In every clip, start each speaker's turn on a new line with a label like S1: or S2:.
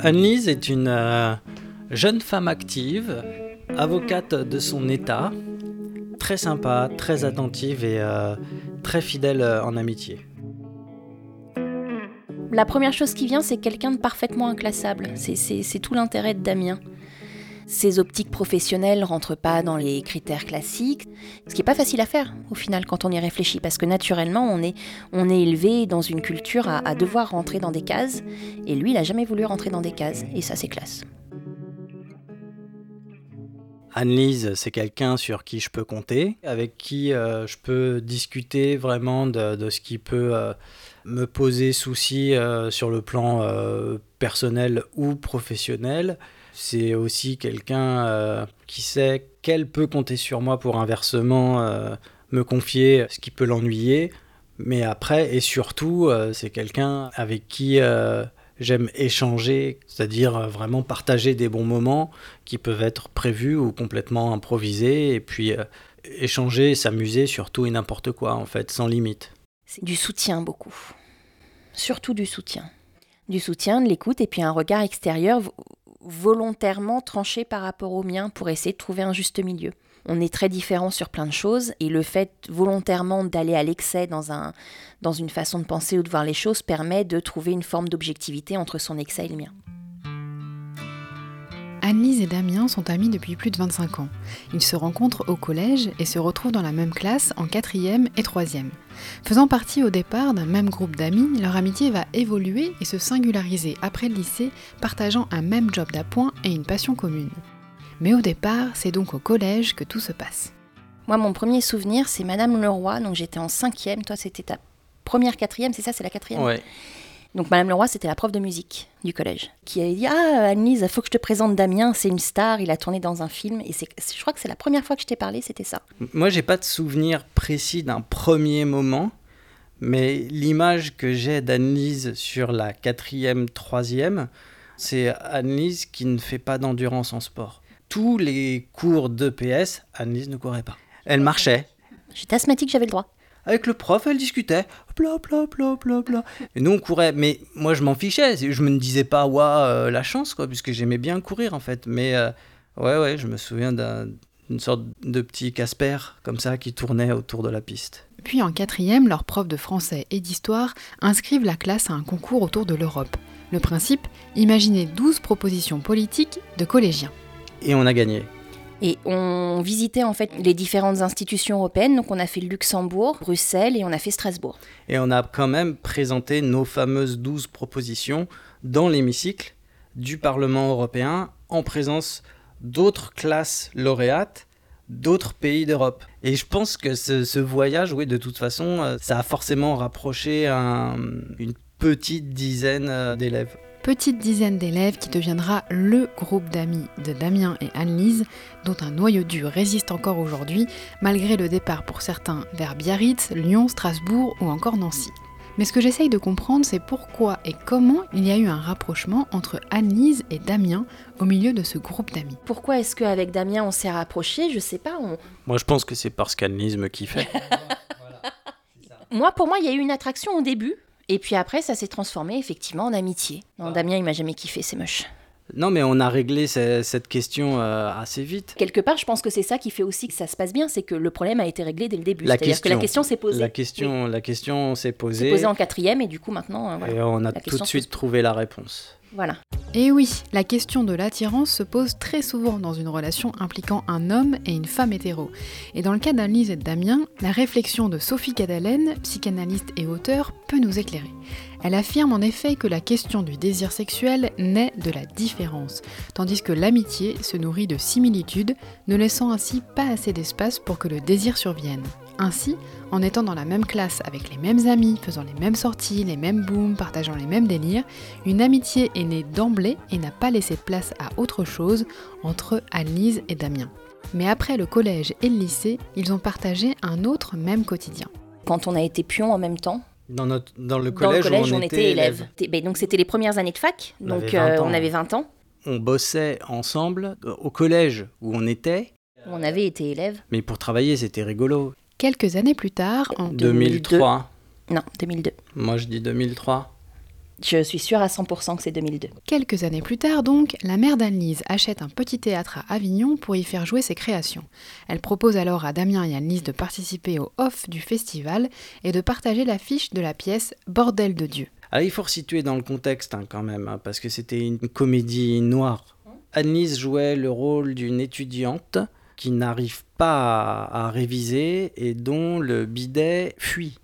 S1: Annelise est une euh, jeune femme active, avocate de son état, très sympa, très attentive et euh, très fidèle euh, en amitié.
S2: La première chose qui vient, c'est quelqu'un de parfaitement inclassable. C'est tout l'intérêt de Damien. Ses optiques professionnelles rentrent pas dans les critères classiques, ce qui est pas facile à faire au final quand on y réfléchit, parce que naturellement on est, élevé dans une culture à, devoir rentrer dans des cases, et lui il a jamais voulu rentrer dans des cases, et ça c'est classe.
S1: Annelise, c'est quelqu'un sur qui je peux compter, avec qui euh, je peux discuter vraiment de, ce qui peut euh, me poser souci euh, sur le plan personnel ou professionnel. C'est aussi quelqu'un euh, qui sait qu'elle peut compter sur moi pour inversement euh, me confier ce qui peut l'ennuyer. Mais après, et surtout, euh, c'est quelqu'un avec qui j'aime échanger, c'est-à-dire vraiment partager des bons moments qui peuvent être prévus ou complètement improvisés, et puis échanger, s'amuser sur tout et n'importe quoi, en fait, sans limite.
S2: C'est du soutien beaucoup. Surtout du soutien. Du soutien, de l'écoute et puis un regard extérieur volontairement tranché par rapport au mien pour essayer de trouver un juste milieu. On est très différents sur plein de choses et le fait volontairement d'aller à l'excès dans, un, dans une façon de penser ou de voir les choses permet de trouver une forme d'objectivité entre son excès et le mien.
S3: Annelise et Damien sont amis depuis plus de 25 ans. Ils se rencontrent au collège et se retrouvent dans la même classe en quatrième et troisième. Faisant partie au départ d'un même groupe d'amis, leur amitié va évoluer et se singulariser après le lycée, partageant un même job d'appoint et une passion commune. Mais au départ, c'est donc au collège que tout se passe.
S2: Moi, mon premier souvenir, c'est Madame Leroy, donc j'étais en cinquième, toi c'était ta première quatrième, c'est ça, c'est la quatrième?
S1: Ouais.
S2: Donc Madame Leroy, c'était la prof de musique du collège, qui avait dit Ah, Annelise, il faut que je te présente Damien, c'est une star, il a tourné dans un film. Et c'est, je crois que c'est la première fois que je t'ai parlé, c'était ça.
S1: Moi, j'ai pas de souvenir précis d'un premier moment, mais l'image que j'ai d'Annelise sur la quatrième, troisième, c'est Annelise qui ne fait pas d'endurance en sport. Tous les cours d'EPS, Annelise ne courait pas. Elle marchait.
S2: J'étais asthmatique, j'avais le droit.
S1: Avec le prof, elle discutait. Bla bla bla bla bla. Et nous, on courait. Mais moi, je m'en fichais. Je me disais pas, waouh, la chance, quoi, puisque j'aimais bien courir, en fait. Mais euh, ouais, ouais, je me souviens d'un- d'une sorte de petit Casper, comme ça, qui tournait autour de la piste.
S3: Puis en quatrième, leurs profs de français et d'histoire inscrivent la classe à un concours autour de l'Europe. Le principe, imaginer 12 propositions politiques de collégiens.
S1: Et on a gagné.
S2: Et on visitait en fait les différentes institutions européennes. Donc on a fait Luxembourg, Bruxelles et on a fait Strasbourg.
S1: Et on a quand même présenté nos fameuses 12 propositions dans l'hémicycle du Parlement européen en présence d'autres classes lauréates d'autres pays d'Europe. Et je pense que ce, voyage, oui, de toute façon, euh, ça a forcément rapproché un- une petite dizaine euh, d'élèves.
S3: Petite dizaine d'élèves qui deviendra le groupe d'amis de Damien et Annelise, dont un noyau dur résiste encore aujourd'hui, malgré le départ pour certains vers Biarritz, Lyon, Strasbourg ou encore Nancy. Mais ce que j'essaye de comprendre, c'est pourquoi et comment il y a eu un rapprochement entre Annelise et Damien au milieu de ce groupe d'amis.
S2: Pourquoi est-ce qu'avec Damien on s'est rapprochés? Je sais pas. on-
S1: Moi, je pense que c'est parce qu'Annelise me kiffait.
S2: Moi, pour moi, il y a eu une attraction au début. Et puis après, ça s'est transformé effectivement en amitié. Non, Damien, il m'a jamais kiffé, c'est moche.
S1: non, mais on a réglé ce- cette question euh, assez vite.
S2: Quelque part, je pense que c'est ça qui fait aussi que ça se passe bien, c'est que le problème a été réglé dès le début.
S1: La
S2: C'est-à-dire que la
S1: question.
S2: s'est posée.
S1: La question, la question s'est
S2: s'est
S1: posée.
S2: posée en quatrième et du coup maintenant, euh, voilà.
S1: Et on a tout de suite trouvé la réponse.
S2: Voilà.
S3: Et oui, la question de l'attirance se pose très souvent dans une relation impliquant un homme et une femme hétéro. Et dans le cas d'Annelise et de Damien, la réflexion de Sophie Cadalen, psychanalyste et auteure, peut nous éclairer. Elle affirme en effet que la question du désir sexuel naît de la différence, tandis que l'amitié se nourrit de similitudes, ne laissant ainsi pas assez d'espace pour que le désir survienne. Ainsi, en étant dans la même classe avec les mêmes amis, faisant les mêmes sorties, les mêmes booms, partageant les mêmes délires, une amitié est née d'emblée et n'a pas laissé de place à autre chose entre Annelise et Damien. Mais après le collège et le lycée, ils ont partagé un autre même quotidien.
S2: Quand on a été pion en même temps,
S1: Dans, notre, dans le
S2: dans
S1: collège,
S2: le collège,
S1: où
S2: on, était élèves. T'es- ben, donc c'était les premières années de fac,
S1: On
S2: donc
S1: avait 20
S2: euh, on avait 20 ans,
S1: On bossait ensemble euh, au collège où on était,
S2: on avait été élèves.
S1: mais pour travailler, c'était rigolo.
S3: Quelques années plus tard, en
S1: 2003.
S2: Non, 2002.
S1: Moi, je dis 2003.
S2: Je suis sûre à 100% que c'est 2002.
S3: Quelques années plus tard, donc, la mère d'Anne-Lise achète un petit théâtre à Avignon pour y faire jouer ses créations. Elle propose alors à Damien et Anne-Lise de participer au off du festival et de partager l'affiche de la pièce Bordel de Dieu.
S1: Alors, il faut resituer dans le contexte hein, quand même, hein, parce que c'était une comédie noire. Anne-Lise jouait le rôle d'une étudiante qui n'arrive pas à, à réviser et dont le bidet fuit.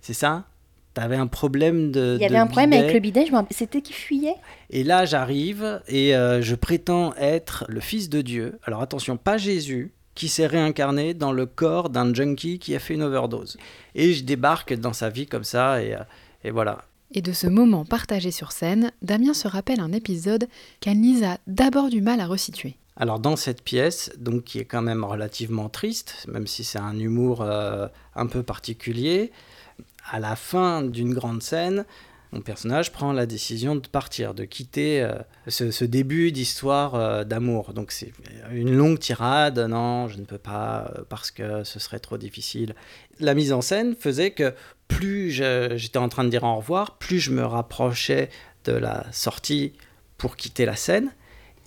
S1: C'est ça? T'avais un problème de.
S2: Il y avait
S1: de
S2: un problème
S1: bidet.
S2: avec le bidet, je c'était qui fuyait?
S1: Et là, j'arrive et euh, je prétends être le Fils de Dieu. Alors attention, pas Jésus, qui s'est réincarné dans le corps d'un junkie qui a fait une overdose. Et je débarque dans sa vie comme ça et, euh, et voilà.
S3: Et de ce moment partagé sur scène, Damien se rappelle un épisode qu'Anne-Lise a d'abord du mal à resituer.
S1: Alors dans cette pièce, donc qui est quand même relativement triste, même si c'est un humour euh, un peu particulier, à la fin d'une grande scène, mon personnage prend la décision de partir, de quitter euh, ce, ce début d'histoire euh, d'amour. Donc c'est une longue tirade, non, je ne peux pas euh, parce que ce serait trop difficile. La mise en scène faisait que plus j'étais en train de dire au revoir, plus je me rapprochais de la sortie pour quitter la scène,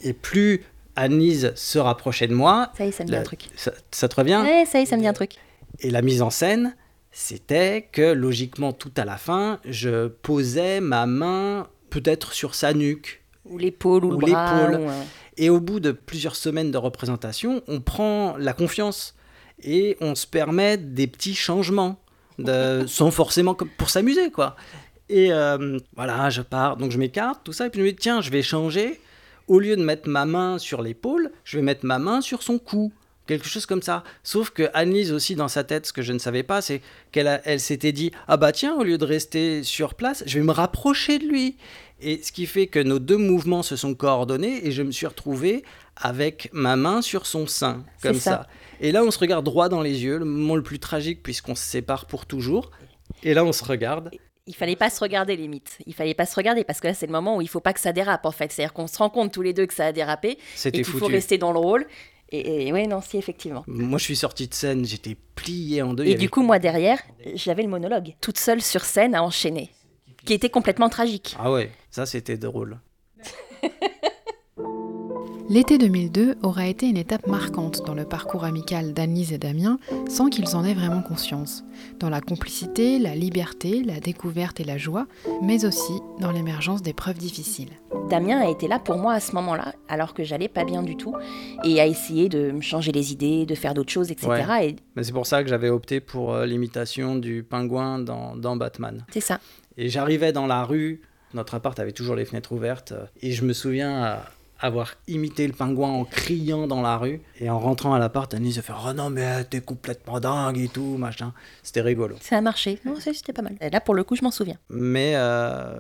S1: et plus Anise se rapprochait de moi.
S2: Ça y est, ça me dit
S1: La-
S2: un truc.
S1: Ça, ça te revient?
S2: Ouais, ça y est, ça me dit un truc.
S1: Et la mise en scène, c'était que logiquement, tout à la fin, je posais ma main peut-être sur sa nuque.
S2: Ou l'épaule, ou,
S1: Ou
S2: le bras. ou, euh,
S1: Et au bout de plusieurs semaines de représentation, on prend la confiance et on se permet des petits changements, de, sans forcément comme pour s'amuser, quoi. Et euh, voilà, je pars, donc je m'écarte, tout ça, et puis je me dis, tiens, je vais changer. Au lieu de mettre ma main sur l'épaule, je vais mettre ma main sur son cou. Quelque chose comme ça. Sauf que Annelise aussi, dans sa tête, ce que je ne savais pas, c'est qu'elle elle s'était dit Ah bah tiens, au lieu de rester sur place, je vais me rapprocher de lui. Et ce qui fait que nos deux mouvements se sont coordonnés et je me suis retrouvé avec ma main sur son sein, comme ça.
S2: ça.
S1: Et là, on se regarde droit dans les yeux, le moment le plus tragique puisqu'on se sépare pour toujours. Et là, on se regarde.
S2: Il fallait pas se regarder limite. Il fallait pas se regarder parce que là c'est le moment où il faut pas que ça dérape en fait. C'est-à-dire qu'on se rend compte tous les deux que ça a dérapé et qu'il faut rester dans le rôle. Et, et ouais non si effectivement.
S1: Moi, je suis sorti de scène, j'étais plié en deux.
S2: Et
S1: avait
S2: du coup moi derrière j'avais le monologue toute seule sur scène à enchaîner, qui était complètement tragique.
S1: Ah ouais, ça c'était drôle.
S3: L'été 2002 aura été une étape marquante dans le parcours amical d'Annelise et Damien sans qu'ils en aient vraiment conscience. Dans la complicité, la liberté, la découverte et la joie, mais aussi dans l'émergence d'épreuves difficiles.
S2: Damien a été là pour moi à ce moment-là, alors que j'allais pas bien du tout, et a essayé de me changer les idées, de faire d'autres choses, etc. Et
S1: Mais c'est pour ça que j'avais opté pour euh, l'imitation du pingouin dans, dans Batman.
S2: c'est ça.
S1: Et j'arrivais dans la rue, notre appart avait toujours les fenêtres ouvertes, euh, et je me souviens euh, avoir imité le pingouin en criant dans la rue. Et en rentrant à l'appart, Annie se fait Oh non, mais t'es complètement dingue et tout, machin. C'était rigolo.
S2: Ça a marché. Non, c'était pas mal. Et là pour le coup je m'en souviens.
S1: Mais euh,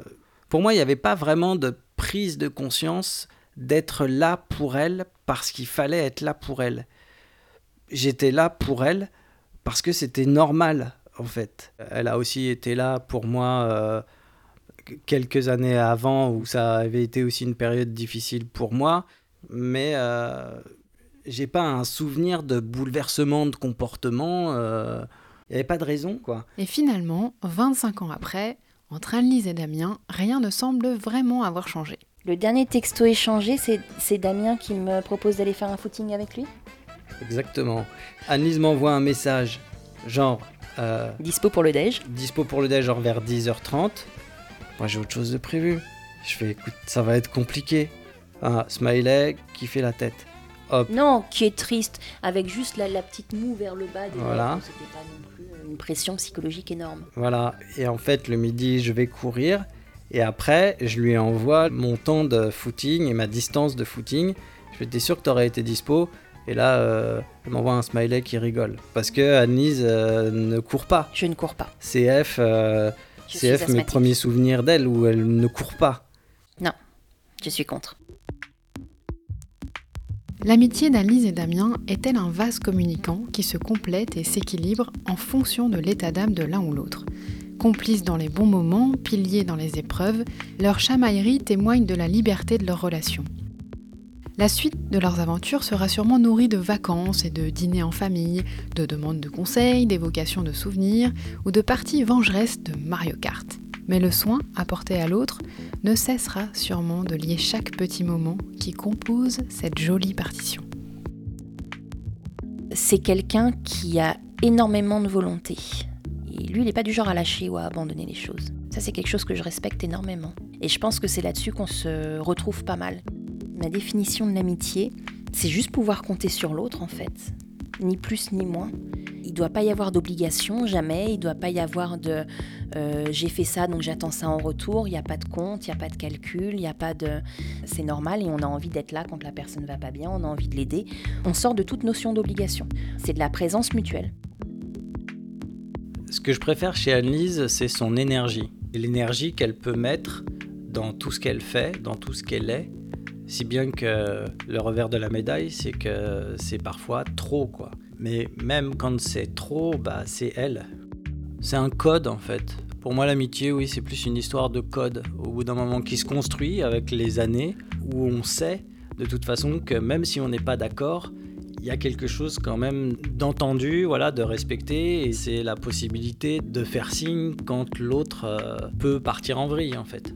S1: pour moi, il n'y avait pas vraiment de prise de conscience d'être là pour elle parce qu'il fallait être là pour elle. J'étais là pour elle parce que c'était normal, en fait. Elle a aussi été là pour moi euh, quelques années avant où ça avait été aussi une période difficile pour moi. Mais euh, j'ai pas un souvenir de bouleversement de comportement. euh, Il n'y avait pas de raison, quoi.
S3: Et finalement, 25 ans après, entre Annelise et Damien, rien ne semble vraiment avoir changé.
S2: Le dernier texto échangé, c'est c'est Damien qui me propose d'aller faire un footing avec lui?
S1: Exactement. Annelise m'envoie un message, genre euh,
S2: Dispo pour le déj?
S1: dispo pour le déj, genre vers 10h30. Moi j'ai autre chose de prévu. Je fais écoute, ça va être compliqué. Un smiley qui fait la tête. Hop,
S2: Non, qui est triste, avec juste la, la petite moue vers le bas des
S1: Voilà.
S2: C'était pas non plus euh, une pression psychologique énorme.
S1: voilà. Et en fait, le midi, je vais courir. Et après, je lui envoie mon temps de footing et ma distance de footing. Je t'es sûr que t'aurais été dispo? Et là, euh, elle m'envoie un smiley qui rigole. Parce que Annelise euh, ne court pas.
S2: Je ne cours pas.
S1: CF, euh,
S2: Je
S1: CF, mes premiers souvenirs d'elle où elle ne court pas.
S2: Je suis contre.
S3: L'amitié d'Annelise et Damien est-elle un vase communicant qui se complète et s'équilibre en fonction de l'état d'âme de l'un ou l'autre? Complices dans les bons moments, piliers dans les épreuves, leur chamaillerie témoigne de la liberté de leur relation. La suite de leurs aventures sera sûrement nourrie de vacances et de dîners en famille, de demandes de conseils, d'évocations de souvenirs ou de parties vengeresses de Mario Kart. Mais le soin apporté à l'autre ne cessera sûrement de lier chaque petit moment qui compose cette jolie partition.
S2: C'est quelqu'un qui a énormément de volonté. Et lui, il n'est pas du genre à lâcher ou à abandonner les choses. Ça, c'est quelque chose que je respecte énormément. Et je pense que c'est là-dessus qu'on se retrouve pas mal. Ma définition de l'amitié, c'est juste pouvoir compter sur l'autre en fait, ni plus ni moins. Il ne doit pas y avoir d'obligation, jamais. Il ne doit pas y avoir de euh, j'ai fait ça donc j'attends ça en retour. Il n'y a pas de compte, il n'y a pas de calcul, il n'y a pas de. C'est normal et on a envie d'être là quand la personne ne va pas bien, on a envie de l'aider. On sort de toute notion d'obligation. C'est de la présence mutuelle.
S1: Ce que je préfère chez Annelise, c'est son énergie. L'énergie qu'elle peut mettre dans tout ce qu'elle fait, dans tout ce qu'elle est si bien que le revers de la médaille, c'est que c'est parfois trop, quoi. Mais même quand c'est trop, bah, c'est elle. C'est un code, en fait. Pour moi, l'amitié, oui, c'est plus une histoire de code. Au bout d'un moment qui se construit avec les années, où on sait de toute façon que même si on n'est pas d'accord, il y a quelque chose quand même d'entendu, voilà, de respecter, et c'est la possibilité de faire signe quand l'autre euh, peut partir en vrille, en fait.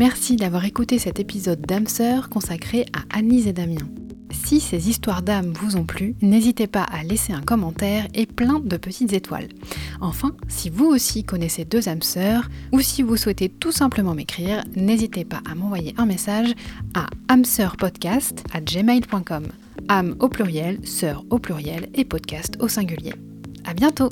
S3: Merci d'avoir écouté cet épisode d'âme sœur consacré à Anise et Damien. Si ces histoires d'âme vous ont plu, n'hésitez pas à laisser un commentaire et plein de petites étoiles. Enfin, si vous aussi connaissez deux âmes sœurs, ou si vous souhaitez tout simplement m'écrire, n'hésitez pas à m'envoyer un message à âmeseurpodcast à gmail.com. âme au pluriel, sœur au pluriel et podcast au singulier. À bientôt!